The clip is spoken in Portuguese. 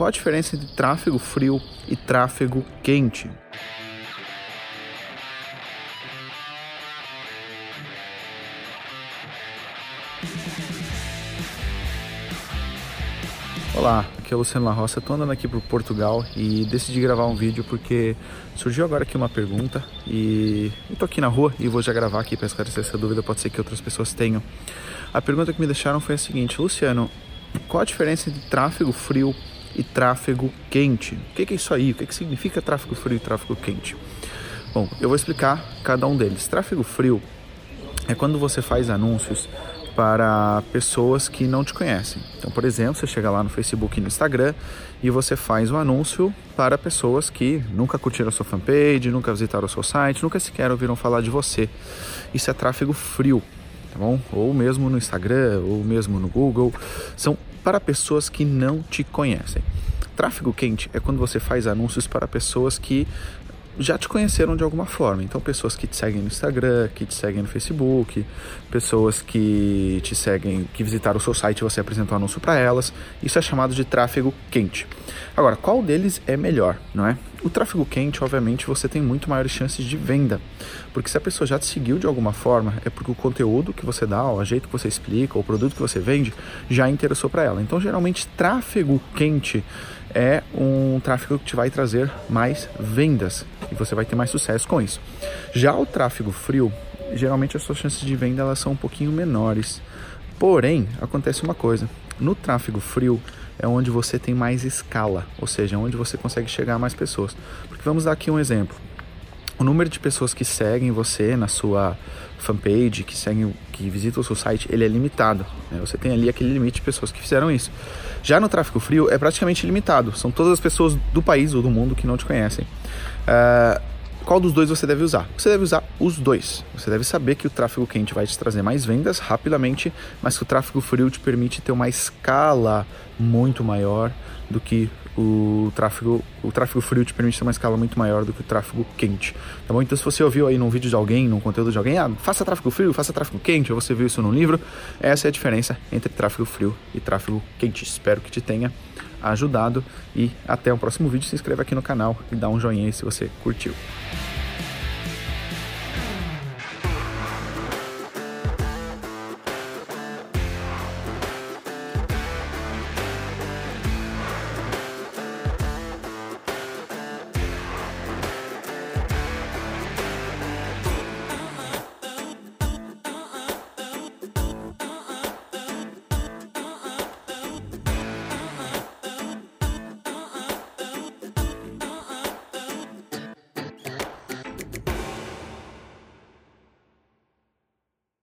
qual a diferença entre tráfego frio e tráfego quente? Olá, aqui é o Luciano La Roça, estou andando aqui para Portugal e decidi gravar um vídeo porque surgiu agora aqui uma pergunta e estou aqui na rua e vou já gravar aqui para esclarecer essa dúvida, pode ser que outras pessoas tenham. A pergunta que me deixaram foi a seguinte, Luciano, qual a diferença entre tráfego frio e tráfego quente? O que é isso aí? O que, significa tráfego frio e tráfego quente? Bom, eu vou explicar cada um deles. Tráfego frio é quando você faz anúncios para pessoas que não te conhecem. Então, por exemplo, você chega lá no Facebook e no Instagram e você faz um anúncio para pessoas que nunca curtiram a sua fanpage, nunca visitaram o seu site, nunca sequer ouviram falar de você. Isso é tráfego frio, tá bom? Ou mesmo no Instagram, ou mesmo no Google. São para pessoas que não te conhecem. Tráfego quente é quando você faz anúncios para pessoas que já te conheceram de alguma forma. Então, pessoas que te seguem no Instagram, que te seguem no Facebook, pessoas que te seguem, que visitaram o seu site e você apresentou um anúncio para elas. Isso é chamado de tráfego quente. Agora, qual deles é melhor, não é? O tráfego quente, obviamente, você tem muito maiores chances de venda, porque se a pessoa já te seguiu de alguma forma, é porque o conteúdo que você dá, o jeito que você explica, o produto que você vende, já interessou para ela. Então, geralmente, tráfego quente é um tráfego que te vai trazer mais vendas e você vai ter mais sucesso com isso. Já o tráfego frio, geralmente as suas chances de venda elas são um pouquinho menores. Porém, acontece uma coisa: no tráfego frio é onde você tem mais escala, ou seja, é onde você consegue chegar a mais pessoas. Porque vamos dar aqui um exemplo. O número de pessoas que seguem você na sua fanpage, que seguem, que visitam o seu site, ele é limitado. Né? Você tem ali aquele limite de pessoas que fizeram isso. Já no tráfego frio é praticamente ilimitado. São todas as pessoas do país ou do mundo que não te conhecem. Uh, qual dos dois você deve usar? Você deve usar os dois. Você deve saber que o tráfego quente vai te trazer mais vendas rapidamente, mas que o tráfego frio te permite ter uma escala muito maior do que o tráfego, o tráfego frio te permite ter uma escala muito maior do que o tráfego quente. Tá bom? Então, se você ouviu aí num vídeo de alguém, num conteúdo de alguém, ah, faça tráfego frio, faça tráfego quente, ou você viu isso num livro, essa é a diferença entre tráfego frio e tráfego quente. Espero que te tenha ajudado e até o próximo vídeo. Se inscreva aqui no canal e dá um joinha aí se você curtiu.